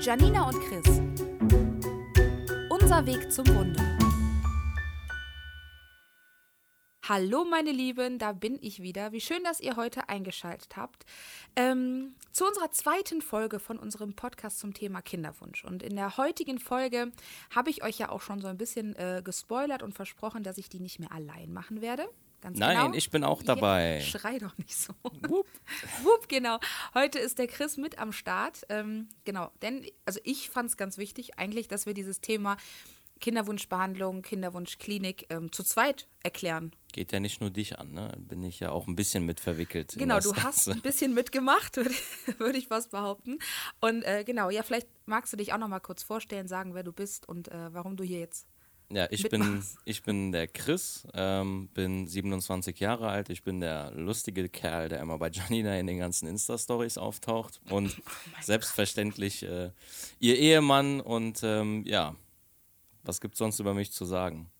Janina und Chris. Unser Weg zum Wunder. Hallo meine Lieben, da bin ich wieder. Wie schön, dass ihr heute eingeschaltet habt ähm, zu unserer zweiten Folge von unserem Podcast zum Thema Kinderwunsch. Und in der heutigen Folge habe ich euch ja auch schon so ein bisschen äh, gespoilert und versprochen, dass ich die nicht mehr allein machen werde. Ganz Nein, genau. ich bin auch dabei. Ja, schrei doch nicht so. Wupp. Wupp, genau. Heute ist der Chris mit am Start. Ähm, genau, denn also ich fand es ganz wichtig eigentlich, dass wir dieses Thema Kinderwunschbehandlung, Kinderwunschklinik ähm, zu zweit erklären. Geht ja nicht nur dich an, ne? Bin ich ja auch ein bisschen mit verwickelt. Genau, du hast ein bisschen mitgemacht, würde würd ich was behaupten. Und äh, genau, ja, vielleicht magst du dich auch noch mal kurz vorstellen, sagen, wer du bist und äh, warum du hier jetzt ja, ich bin, ich bin der Chris, ähm, bin 27 Jahre alt. Ich bin der lustige Kerl, der immer bei Janina in den ganzen Insta-Stories auftaucht. Und oh selbstverständlich äh, ihr Ehemann. Und ähm, ja, was gibt es sonst über mich zu sagen?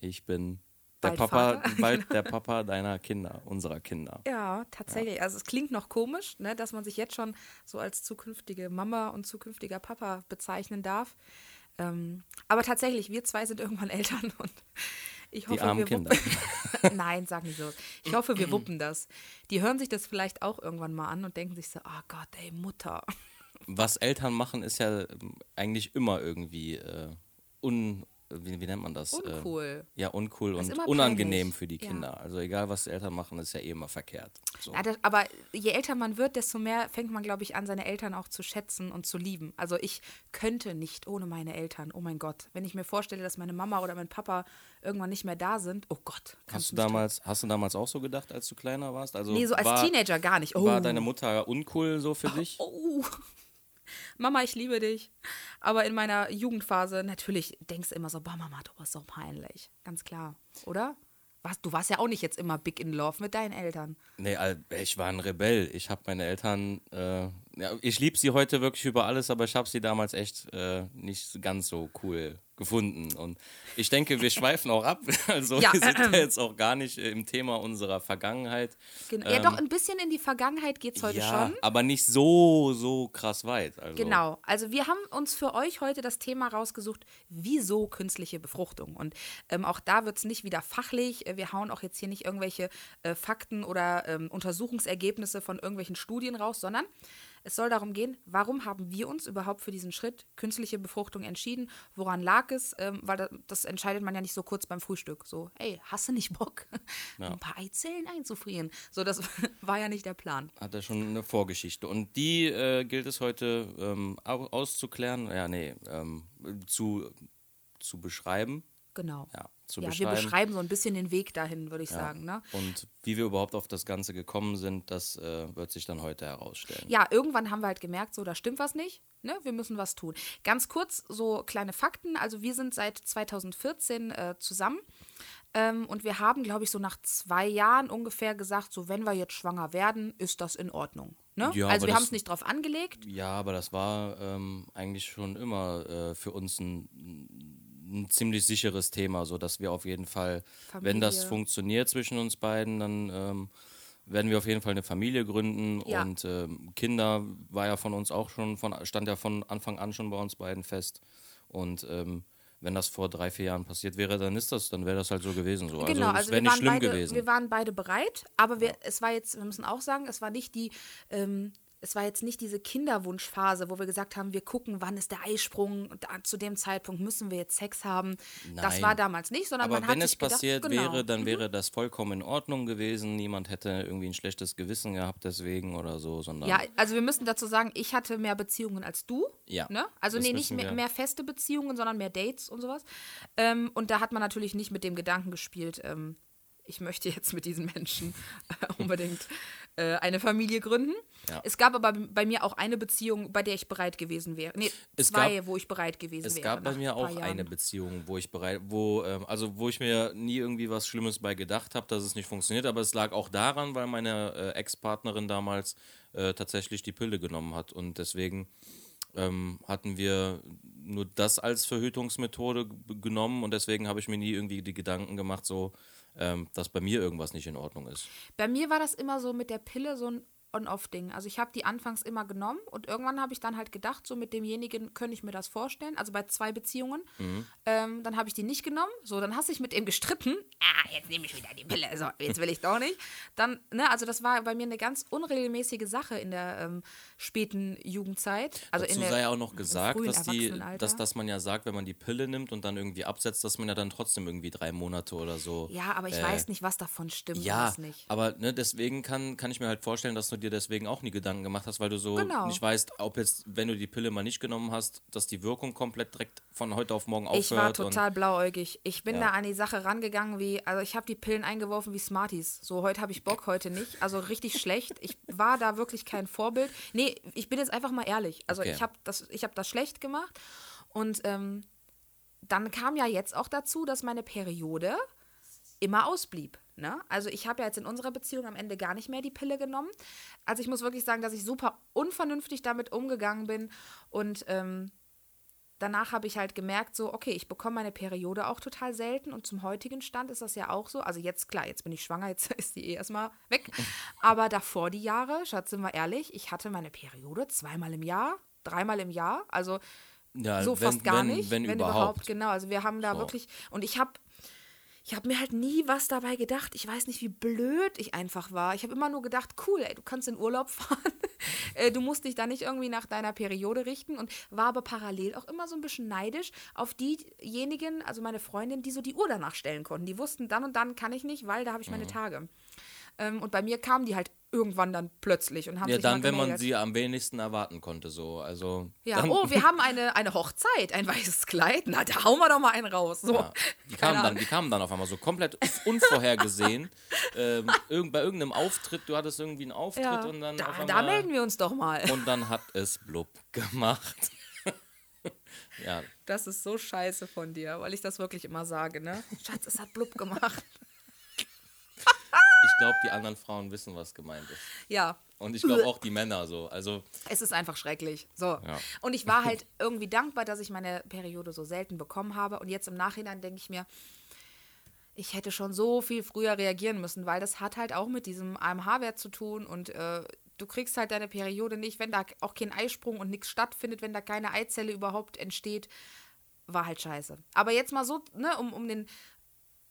Ich bin der Papa, bald der Papa deiner Kinder, unserer Kinder. Ja, tatsächlich. Ja. Also es klingt noch komisch, ne, dass man sich jetzt schon so als zukünftige Mama und zukünftiger Papa bezeichnen darf. Ähm, aber tatsächlich, wir zwei sind irgendwann Eltern und ich hoffe, Die armen wir Kinder. Nein, sag nicht so. Ich hoffe, wir wuppen das. Die hören sich das vielleicht auch irgendwann mal an und denken sich so, oh Gott, ey, Mutter. Was Eltern machen, ist ja eigentlich immer irgendwie äh, un, wie, wie, nennt man das? Uncool. Äh, ja, uncool und unangenehm für die Kinder. Ja. Also egal, was die Eltern machen, ist ja eh immer verkehrt. So. Ja, das, aber je älter man wird, desto mehr fängt man, glaube ich, an, seine Eltern auch zu schätzen und zu lieben. Also ich könnte nicht ohne meine Eltern. Oh mein Gott. Wenn ich mir vorstelle, dass meine Mama oder mein Papa irgendwann nicht mehr da sind, oh Gott. Hast du, damals, hast du damals auch so gedacht, als du kleiner warst? Also nee, so als war, Teenager gar nicht. Oh. War deine Mutter uncool so für dich? Oh. Mama, ich liebe dich. Aber in meiner Jugendphase, natürlich denkst du immer so, boah, Mama, du bist so peinlich. Ganz klar, oder? Was, du warst ja auch nicht jetzt immer big in love mit deinen Eltern. Nee, ich war ein Rebell. Ich habe meine Eltern, äh, ja, ich liebe sie heute wirklich über alles, aber ich habe sie damals echt äh, nicht ganz so cool gefunden. Und ich denke, wir schweifen auch ab. Also ja, wir sind ja jetzt auch gar nicht im Thema unserer Vergangenheit. Genau. Ähm, ja, doch, ein bisschen in die Vergangenheit geht es heute ja, schon. Aber nicht so, so krass weit. Also. Genau. Also wir haben uns für euch heute das Thema rausgesucht, wieso künstliche Befruchtung. Und ähm, auch da wird es nicht wieder fachlich. Wir hauen auch jetzt hier nicht irgendwelche äh, Fakten oder ähm, Untersuchungsergebnisse von irgendwelchen Studien raus, sondern es soll darum gehen, warum haben wir uns überhaupt für diesen Schritt künstliche Befruchtung entschieden? Woran lag es? Ähm, weil das, das, entscheidet man ja nicht so kurz beim Frühstück. So, hey, hast du nicht Bock, ja. ein paar Eizellen einzufrieren? So, das war ja nicht der Plan. Hat er schon eine Vorgeschichte. Und die äh, gilt es heute ähm, auszuklären, ja, nee, ähm, zu, zu beschreiben. Genau. Ja zu ja, beschreiben. Wir beschreiben so ein bisschen den Weg dahin, würde ich ja. sagen. Ne? Und wie wir überhaupt auf das Ganze gekommen sind, das äh, wird sich dann heute herausstellen. Ja, irgendwann haben wir halt gemerkt, so, da stimmt was nicht. Ne? Wir müssen was tun. Ganz kurz so kleine Fakten. Also wir sind seit 2014 äh, zusammen. Ähm, und wir haben, glaube ich, so nach zwei Jahren ungefähr gesagt, so wenn wir jetzt schwanger werden, ist das in Ordnung. Ne? Ja, also wir haben es nicht drauf angelegt. Ja, aber das war ähm, eigentlich schon immer äh, für uns ein ein ziemlich sicheres Thema, sodass wir auf jeden Fall, Familie. wenn das funktioniert zwischen uns beiden, dann ähm, werden wir auf jeden Fall eine Familie gründen ja. und ähm, Kinder war ja von uns auch schon, von, stand ja von Anfang an schon bei uns beiden fest. Und ähm, wenn das vor drei, vier Jahren passiert wäre, dann ist das, dann wäre das halt so gewesen. So. Genau, also, also wäre nicht schlimm beide, gewesen. Wir waren beide bereit, aber wir, ja. es war jetzt, wir müssen auch sagen, es war nicht die ähm, es war jetzt nicht diese Kinderwunschphase, wo wir gesagt haben, wir gucken, wann ist der Eisprung und zu dem Zeitpunkt müssen wir jetzt Sex haben. Nein. Das war damals nicht, sondern Aber man wenn hat es passiert gedacht, genau. wäre, dann mhm. wäre das vollkommen in Ordnung gewesen. Niemand hätte irgendwie ein schlechtes Gewissen gehabt deswegen oder so, sondern Ja, also wir müssen dazu sagen, ich hatte mehr Beziehungen als du. Ja. Ne? Also nee, nicht mehr, mehr, feste Beziehungen, sondern mehr Dates und sowas. Ähm, und da hat man natürlich nicht mit dem Gedanken gespielt, ähm, ich möchte jetzt mit diesen Menschen unbedingt äh, eine Familie gründen. Ja. Es gab aber bei mir auch eine Beziehung, bei der ich bereit gewesen wäre. Nee, es zwei, gab, wo ich bereit gewesen es wäre. Es gab bei mir auch eine Beziehung, wo ich bereit, wo, ähm, also wo ich mir nie irgendwie was Schlimmes bei gedacht habe, dass es nicht funktioniert. Aber es lag auch daran, weil meine äh, Ex-Partnerin damals äh, tatsächlich die Pille genommen hat. Und deswegen ähm, hatten wir nur das als Verhütungsmethode genommen und deswegen habe ich mir nie irgendwie die Gedanken gemacht, so ähm, dass bei mir irgendwas nicht in Ordnung ist. Bei mir war das immer so mit der Pille so ein On-Off-Ding. Also ich habe die anfangs immer genommen und irgendwann habe ich dann halt gedacht, so mit demjenigen könnte ich mir das vorstellen. Also bei zwei Beziehungen. Mhm. Ähm, dann habe ich die nicht genommen. So, dann hast du dich mit ihm gestritten. Ah, jetzt nehme ich wieder die Pille. So, jetzt will ich doch nicht. Dann, ne, also das war bei mir eine ganz unregelmäßige Sache in der ähm, späten Jugendzeit. Also Dazu in der, sei ja auch noch gesagt, dass, die, dass, dass man ja sagt, wenn man die Pille nimmt und dann irgendwie absetzt, dass man ja dann trotzdem irgendwie drei Monate oder so. Ja, aber ich äh, weiß nicht, was davon stimmt. Ja, aber ne, deswegen kann, kann ich mir halt vorstellen, dass du dir deswegen auch nie Gedanken gemacht hast, weil du so genau. nicht weißt, ob jetzt, wenn du die Pille mal nicht genommen hast, dass die Wirkung komplett direkt von heute auf morgen aufhört. Ich war total blauäugig. Ich bin ja. da an die Sache rangegangen wie, also ich habe die Pillen eingeworfen wie Smarties. So, heute habe ich Bock, heute nicht. Also richtig schlecht. Ich war da wirklich kein Vorbild. Nee, ich bin jetzt einfach mal ehrlich. Also okay. ich habe das, hab das schlecht gemacht. Und ähm, dann kam ja jetzt auch dazu, dass meine Periode immer ausblieb. Ne? Also ich habe ja jetzt in unserer Beziehung am Ende gar nicht mehr die Pille genommen. Also ich muss wirklich sagen, dass ich super unvernünftig damit umgegangen bin und ähm, danach habe ich halt gemerkt, so, okay, ich bekomme meine Periode auch total selten und zum heutigen Stand ist das ja auch so. Also jetzt, klar, jetzt bin ich schwanger, jetzt ist die eh erstmal weg. Aber davor die Jahre, Schatz, sind wir ehrlich, ich hatte meine Periode zweimal im Jahr, dreimal im Jahr, also ja, so wenn, fast gar wenn, nicht, wenn, wenn überhaupt. überhaupt. Genau, also wir haben da so. wirklich, und ich habe ich habe mir halt nie was dabei gedacht. Ich weiß nicht, wie blöd ich einfach war. Ich habe immer nur gedacht, cool, ey, du kannst in Urlaub fahren. Äh, du musst dich da nicht irgendwie nach deiner Periode richten und war aber parallel auch immer so ein bisschen neidisch auf diejenigen, also meine Freundin, die so die Uhr danach stellen konnten. Die wussten, dann und dann kann ich nicht, weil da habe ich meine mhm. Tage. Ähm, und bei mir kamen die halt irgendwann dann plötzlich und haben ja, sich dann, wenn man sie am wenigsten erwarten konnte, so. Also, ja, oh, wir haben eine, eine Hochzeit, ein weißes Kleid, na, da hauen wir doch mal einen raus. So. Ja, die, kamen dann, die kamen dann auf einmal so komplett unvorhergesehen. ähm, irgend, bei irgendeinem Auftritt, du hattest irgendwie einen Auftritt ja, und dann. Da, einmal, da melden wir uns doch mal. Und dann hat es blub gemacht. ja. Das ist so scheiße von dir, weil ich das wirklich immer sage, ne? Schatz, es hat blub gemacht ich glaube, die anderen Frauen wissen, was gemeint ist. Ja. Und ich glaube auch die Männer so. Also es ist einfach schrecklich. So. Ja. Und ich war halt irgendwie dankbar, dass ich meine Periode so selten bekommen habe. Und jetzt im Nachhinein denke ich mir, ich hätte schon so viel früher reagieren müssen, weil das hat halt auch mit diesem AMH-Wert zu tun und äh, du kriegst halt deine Periode nicht, wenn da auch kein Eisprung und nichts stattfindet, wenn da keine Eizelle überhaupt entsteht, war halt scheiße. Aber jetzt mal so, ne, um, um den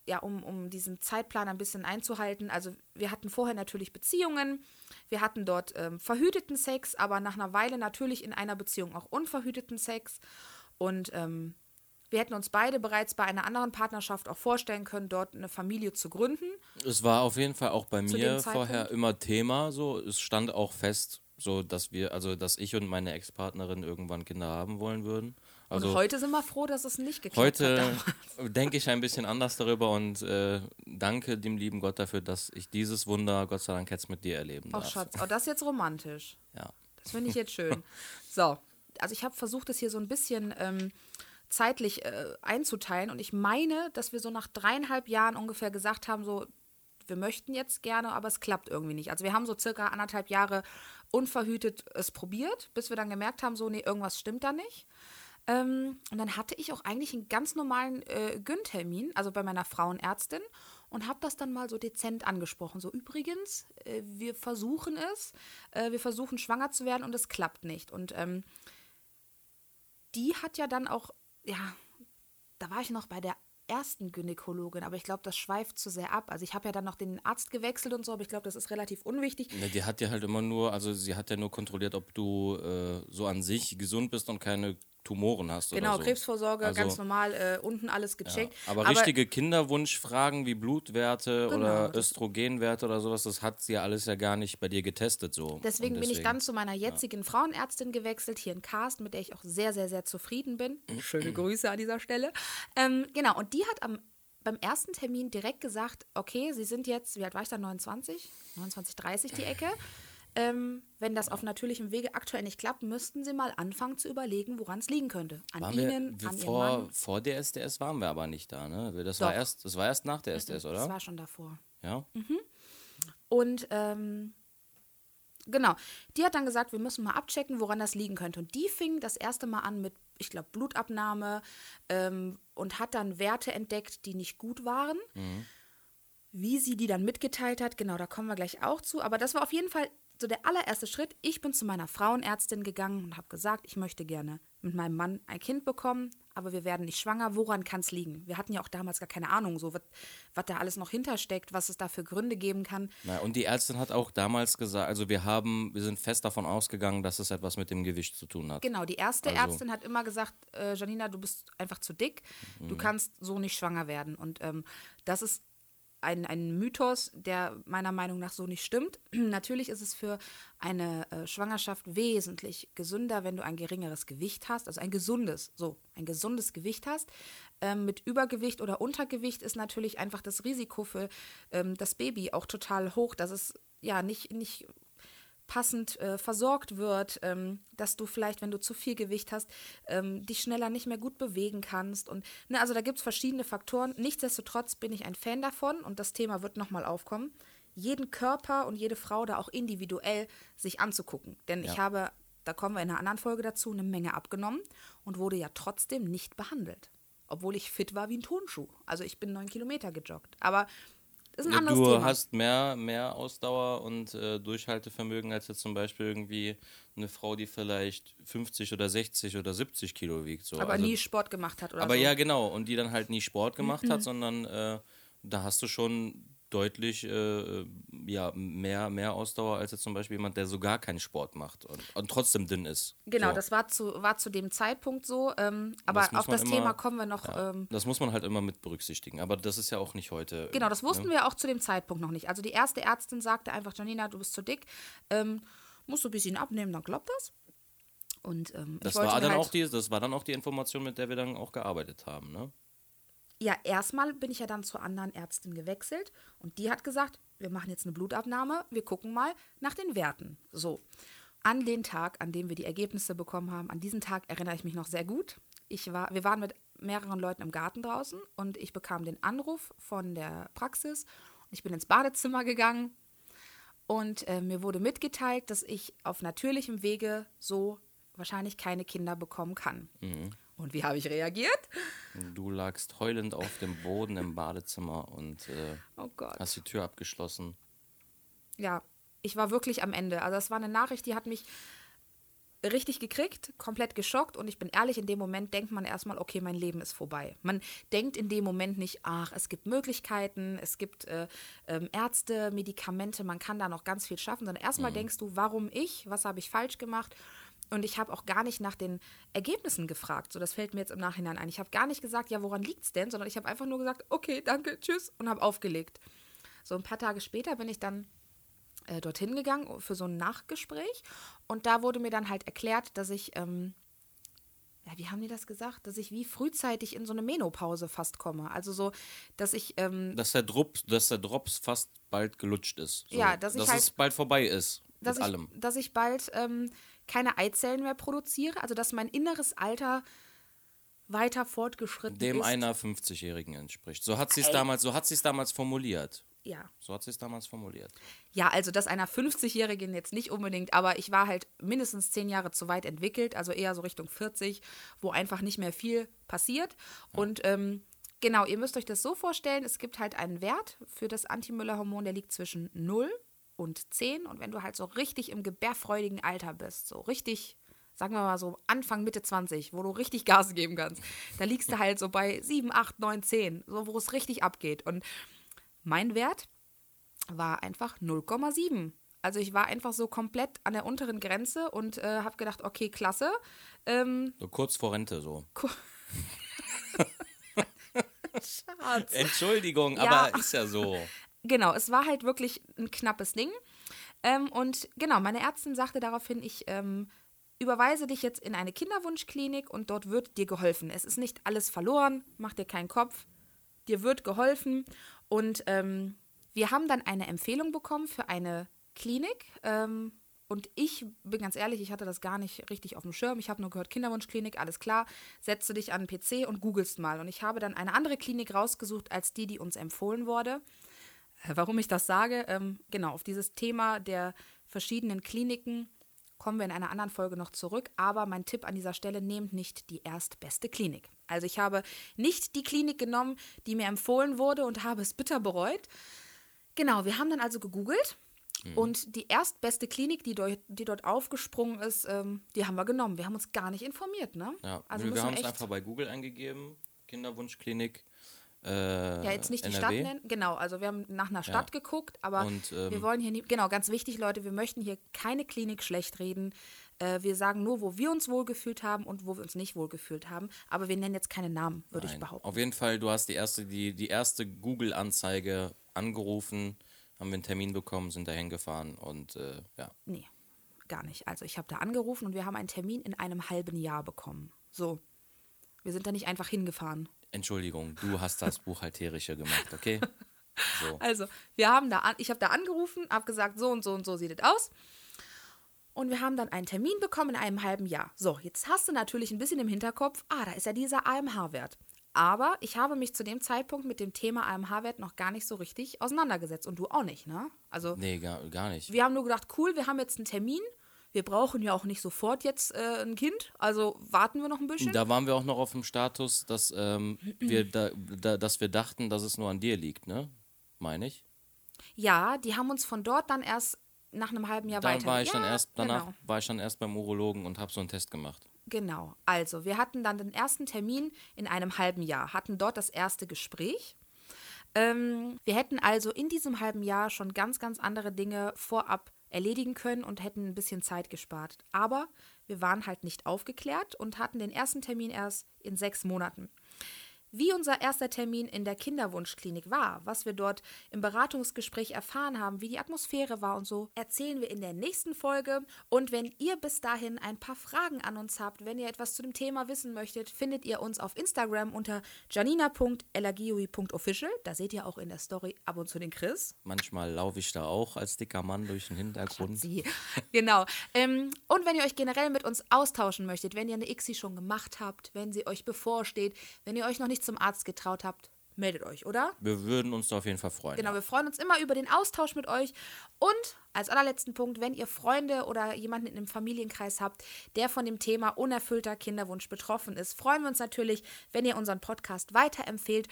ja, um, um diesen Zeitplan ein bisschen einzuhalten. Also wir hatten vorher natürlich Beziehungen, wir hatten dort ähm, verhüteten Sex, aber nach einer Weile natürlich in einer Beziehung auch unverhüteten Sex. Und ähm, wir hätten uns beide bereits bei einer anderen Partnerschaft auch vorstellen können, dort eine Familie zu gründen. Es war auf jeden Fall auch bei mir vorher immer Thema, so es stand auch fest, so dass wir, also dass ich und meine Ex-Partnerin irgendwann Kinder haben wollen würden. Also und heute sind wir froh, dass es nicht geklappt heute hat. Heute denke ich ein bisschen anders darüber und äh, danke dem lieben Gott dafür, dass ich dieses Wunder, Gott sei Dank, jetzt mit dir erleben darf. Ach Schatz, oh, das ist jetzt romantisch. Ja. Das finde ich jetzt schön. so, also ich habe versucht, es hier so ein bisschen ähm, zeitlich äh, einzuteilen und ich meine, dass wir so nach dreieinhalb Jahren ungefähr gesagt haben, so, wir möchten jetzt gerne, aber es klappt irgendwie nicht. Also wir haben so circa anderthalb Jahre unverhütet es probiert, bis wir dann gemerkt haben, so, nee, irgendwas stimmt da nicht. Ähm, und dann hatte ich auch eigentlich einen ganz normalen äh, Gyn-Termin, also bei meiner Frauenärztin, und habe das dann mal so dezent angesprochen. So, übrigens, äh, wir versuchen es, äh, wir versuchen schwanger zu werden und es klappt nicht. Und ähm, die hat ja dann auch, ja, da war ich noch bei der ersten Gynäkologin, aber ich glaube, das schweift zu sehr ab. Also ich habe ja dann noch den Arzt gewechselt und so, aber ich glaube, das ist relativ unwichtig. Ja, die hat ja halt immer nur, also sie hat ja nur kontrolliert, ob du äh, so an sich gesund bist und keine Tumoren hast. Genau, so. Krebsvorsorge, also, ganz normal, äh, unten alles gecheckt. Ja, aber, aber, richtige Kinderwunschfragen wie Blutwerte genau, oder Östrogenwerte oder sowas, das hat sie ja alles ja gar nicht bei dir getestet. So. Deswegen, deswegen bin ich dann zu meiner jetzigen ja. Frauenärztin gewechselt, hier in Karst, mit der ich auch sehr, sehr, sehr zufrieden bin. Schöne Grüße an dieser Stelle. Ähm, genau, und die hat am beim ersten Termin direkt gesagt, okay, Sie sind jetzt, wie alt war ich da, 29? 29, 30 die Ecke. Ähm, wenn das auf natürlichem Wege aktuell nicht klappt, müssten Sie mal anfangen zu überlegen, woran es liegen könnte. An waren Ihnen, wir, an vor, Ihrem Mann. Vor der SDS waren wir aber nicht da, ne? Das war erst, das war erst nach der SDS, oder? Das war schon davor. Ja. Mhm. Und ähm, genau, die hat dann gesagt, wir müssen mal abchecken, woran das liegen könnte. Und die fing das erste Mal an mit, ich glaube, Blutabnahme ähm, und hat dann Werte entdeckt, die nicht gut waren. Mhm. Wie sie die dann mitgeteilt hat, genau, da kommen wir gleich auch zu. Aber das war auf jeden Fall so der allererste Schritt, ich bin zu meiner Frauenärztin gegangen und habe gesagt, ich möchte gerne mit meinem Mann ein Kind bekommen, aber wir werden nicht schwanger. Woran kann es liegen? Wir hatten ja auch damals gar keine Ahnung, so was da alles noch hintersteckt, was es da für Gründe geben kann. Na, und die Ärztin hat auch damals gesagt, also wir haben, wir sind fest davon ausgegangen, dass es etwas mit dem Gewicht zu tun hat. Genau, die erste also. Ärztin hat immer gesagt, äh, Janina, du bist einfach zu dick, du mhm. kannst so nicht schwanger werden. Und ähm, das ist ein, ein Mythos, der meiner Meinung nach so nicht stimmt. Natürlich ist es für eine äh, Schwangerschaft wesentlich gesünder, wenn du ein geringeres Gewicht hast, also ein gesundes, so ein gesundes Gewicht hast. Ähm, mit Übergewicht oder Untergewicht ist natürlich einfach das Risiko für ähm, das Baby auch total hoch, dass es ja nicht, nicht passend äh, versorgt wird, ähm, dass du vielleicht, wenn du zu viel Gewicht hast, ähm, dich schneller nicht mehr gut bewegen kannst. Und ne, also da gibt es verschiedene Faktoren. Nichtsdestotrotz bin ich ein Fan davon und das Thema wird nochmal aufkommen, jeden Körper und jede Frau da auch individuell sich anzugucken. Denn ja. ich habe, da kommen wir in einer anderen Folge dazu, eine Menge abgenommen und wurde ja trotzdem nicht behandelt. Obwohl ich fit war wie ein Tonschuh. Also ich bin neun Kilometer gejoggt. Aber ist ein anderes du Thema. hast mehr, mehr Ausdauer und äh, Durchhaltevermögen als jetzt zum Beispiel irgendwie eine Frau, die vielleicht 50 oder 60 oder 70 Kilo wiegt. So. Aber also, nie Sport gemacht hat oder Aber so. ja, genau. Und die dann halt nie Sport gemacht mhm. hat, sondern äh, da hast du schon deutlich äh, ja, mehr, mehr Ausdauer als jetzt zum Beispiel jemand, der so gar keinen Sport macht und, und trotzdem dünn ist. Genau, so. das war zu, war zu dem Zeitpunkt so. Ähm, aber das auf das immer, Thema kommen wir noch. Ja, ähm, das muss man halt immer mit berücksichtigen. Aber das ist ja auch nicht heute. Genau, das wussten ne? wir auch zu dem Zeitpunkt noch nicht. Also die erste Ärztin sagte einfach, Janina, du bist zu dick, ähm, musst du ein bisschen abnehmen, dann klappt das. Und, ähm, das, war dann halt auch die, das war dann auch die Information, mit der wir dann auch gearbeitet haben, ne? Ja, erstmal bin ich ja dann zur anderen Ärztin gewechselt und die hat gesagt, wir machen jetzt eine Blutabnahme, wir gucken mal nach den Werten. So, an den Tag, an dem wir die Ergebnisse bekommen haben, an diesen Tag erinnere ich mich noch sehr gut. Ich war, wir waren mit mehreren Leuten im Garten draußen und ich bekam den Anruf von der Praxis. Ich bin ins Badezimmer gegangen und äh, mir wurde mitgeteilt, dass ich auf natürlichem Wege so wahrscheinlich keine Kinder bekommen kann. Mhm. Und wie habe ich reagiert? Du lagst heulend auf dem Boden im Badezimmer und äh, oh hast die Tür abgeschlossen. Ja, ich war wirklich am Ende. Also das war eine Nachricht, die hat mich richtig gekriegt, komplett geschockt und ich bin ehrlich, in dem Moment denkt man erstmal, okay, mein Leben ist vorbei. Man denkt in dem Moment nicht, ach, es gibt Möglichkeiten, es gibt äh, äh, Ärzte, Medikamente, man kann da noch ganz viel schaffen, sondern erstmal mhm. denkst du, warum ich, was habe ich falsch gemacht und ich habe auch gar nicht nach den Ergebnissen gefragt. So, das fällt mir jetzt im Nachhinein ein. Ich habe gar nicht gesagt, ja, woran liegt es denn, sondern ich habe einfach nur gesagt, okay, danke, tschüss und habe aufgelegt. So ein paar Tage später bin ich dann äh, dorthin gegangen für so ein Nachgespräch und da wurde mir dann halt erklärt, dass ich, ähm, ja, wie haben die das gesagt, dass ich wie frühzeitig in so eine Menopause fast komme. Also so, dass ich. Ähm, dass, der Drops, dass der Drops fast bald gelutscht ist. So, ja, dass, dass ich halt, es bald vorbei ist. Dass mit ich, allem. Dass ich bald ähm, keine Eizellen mehr produziere, also dass mein inneres Alter weiter fortgeschritten Dem ist. Dem einer 50-Jährigen entspricht. So hat sie es damals, so damals formuliert. Ja. So hat sie es damals formuliert. Ja, also das einer 50-Jährigen jetzt nicht unbedingt, aber ich war halt mindestens zehn Jahre zu weit entwickelt, also eher so Richtung 40, wo einfach nicht mehr viel passiert. Ja. Und ähm, genau, ihr müsst euch das so vorstellen, es gibt halt einen Wert für das Anti-Müller-Hormon, der liegt zwischen 0 und 10. Und wenn du halt so richtig im gebärfreudigen Alter bist, so richtig, sagen wir mal so Anfang, Mitte 20, wo du richtig Gas geben kannst, da liegst du halt so bei 7, 8, 9, 10, so wo es richtig abgeht. Und mein Wert war einfach 0,7. Also ich war einfach so komplett an der unteren Grenze und äh, habe gedacht, okay, klasse. Ähm, so kurz vor Rente so. Schatz. Entschuldigung, ja. aber ist ja so genau, es war halt wirklich ein knappes Ding. Ähm, und genau, meine Ärztin sagte daraufhin, ich ähm, überweise dich jetzt in eine Kinderwunschklinik und dort wird dir geholfen. Es ist nicht alles verloren, mach dir keinen Kopf, dir wird geholfen. Und ähm, wir haben dann eine Empfehlung bekommen für eine Klinik. Ähm, und ich bin ganz ehrlich, ich hatte das gar nicht richtig auf dem Schirm. Ich habe nur gehört, Kinderwunschklinik, alles klar, setze dich an den PC und googelst mal. Und ich habe dann eine andere Klinik rausgesucht als die, die uns empfohlen wurde. Warum ich das sage, ähm, genau, auf dieses Thema der verschiedenen Kliniken kommen wir in einer anderen Folge noch zurück. Aber mein Tipp an dieser Stelle, nehmt nicht die erstbeste Klinik. Also ich habe nicht die Klinik genommen, die mir empfohlen wurde und habe es bitter bereut. Genau, wir haben dann also gegoogelt Mhm. Und die erstbeste Klinik, die, dort, die dort aufgesprungen ist, ähm, die haben wir genommen. Wir haben uns gar nicht informiert, ne? Ja, also wir haben es einfach bei Google eingegeben, Kinderwunschklinik. Äh, ja, jetzt nicht die NRW. Stadt nennen. Genau, also wir haben nach einer Stadt ja. geguckt, aber Und, ähm, wir wollen hier nie, genau, ganz wichtig, Leute, wir möchten hier keine Klinik schlecht reden. Äh, wir sagen nur, wo wir uns wohlgefühlt haben und wo wir uns nicht wohlgefühlt haben. Aber wir nennen jetzt keine Namen, würde ich behaupten. Auf jeden Fall, du hast die erste, die, die erste Google-Anzeige angerufen, haben wir einen Termin bekommen, sind da hingefahren und äh, ja. Nee, gar nicht. Also ich habe da angerufen und wir haben einen Termin in einem halben Jahr bekommen. So. Wir sind da nicht einfach hingefahren. Entschuldigung, du hast das Buchhalterische gemacht, okay? So. Also, wir haben da, ich habe da angerufen, habe gesagt, so und so und so sieht es aus. Und wir haben dann einen Termin bekommen in einem halben Jahr. So, jetzt hast du natürlich ein bisschen im Hinterkopf, ah, da ist ja dieser AMH-Wert. Aber ich habe mich zu dem Zeitpunkt mit dem Thema AMH-Wert noch gar nicht so richtig auseinandergesetzt. Und du auch nicht, ne? Also, nee, gar, gar nicht. Wir haben nur gedacht, cool, wir haben jetzt einen Termin. Wir brauchen ja auch nicht sofort jetzt äh, ein Kind, also warten wir noch ein bisschen. Da waren wir auch noch auf dem Status, dass, ähm, wir, da, da, dass wir dachten, dass es nur an dir liegt, ne? Meine ich? Ja, die haben uns von dort dann erst nach einem halben Jahr dann weiter. War ich ja, dann erst, danach genau. war ich dann erst beim Urologen und habe so einen Test gemacht. Genau. Also, wir hatten dann den ersten Termin in einem halben Jahr, hatten dort das erste Gespräch. Ähm, wir hätten also in diesem halben Jahr schon ganz, ganz andere Dinge vorab erledigen können und hätten ein bisschen Zeit gespart. Aber wir waren halt nicht aufgeklärt und hatten den ersten Termin erst in sechs Monaten. Wie unser erster Termin in der Kinderwunschklinik war, was wir dort im Beratungsgespräch erfahren haben, wie die Atmosphäre war und so, erzählen wir in der nächsten Folge. Und wenn ihr bis dahin ein paar Fragen an uns habt, wenn ihr etwas zu dem Thema wissen möchtet, findet ihr uns auf Instagram unter janina.elagioi.official. Da seht ihr auch in der Story ab und zu den Chris. Manchmal laufe ich da auch als dicker Mann durch den Hintergrund. Sie. Genau. Ähm, und wenn ihr euch generell mit uns austauschen möchtet, wenn ihr eine ICSI schon gemacht habt, wenn sie euch bevorsteht, wenn ihr euch noch nicht nicht zum Arzt getraut habt, meldet euch, oder? Wir würden uns da auf jeden Fall freuen. Genau, wir freuen uns immer über den Austausch mit euch. Und als allerletzten Punkt, wenn ihr Freunde oder jemanden in einem Familienkreis habt, der von dem Thema unerfüllter Kinderwunsch betroffen ist, freuen wir uns natürlich, wenn ihr unseren Podcast weiterempfehlt.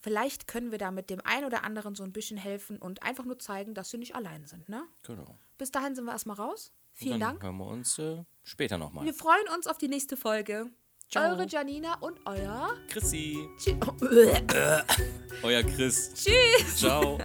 Vielleicht können wir da mit dem einen oder anderen so ein bisschen helfen und einfach nur zeigen, dass sie nicht allein sind, ne? Genau. Bis dahin sind wir erstmal raus. Vielen dann Dank. Hören wir uns äh, später nochmal. Wir freuen uns auf die nächste Folge. Ciao. Eure Janina und euer Chrissy. Tschüss. euer Chris. Tschüss. Ciao.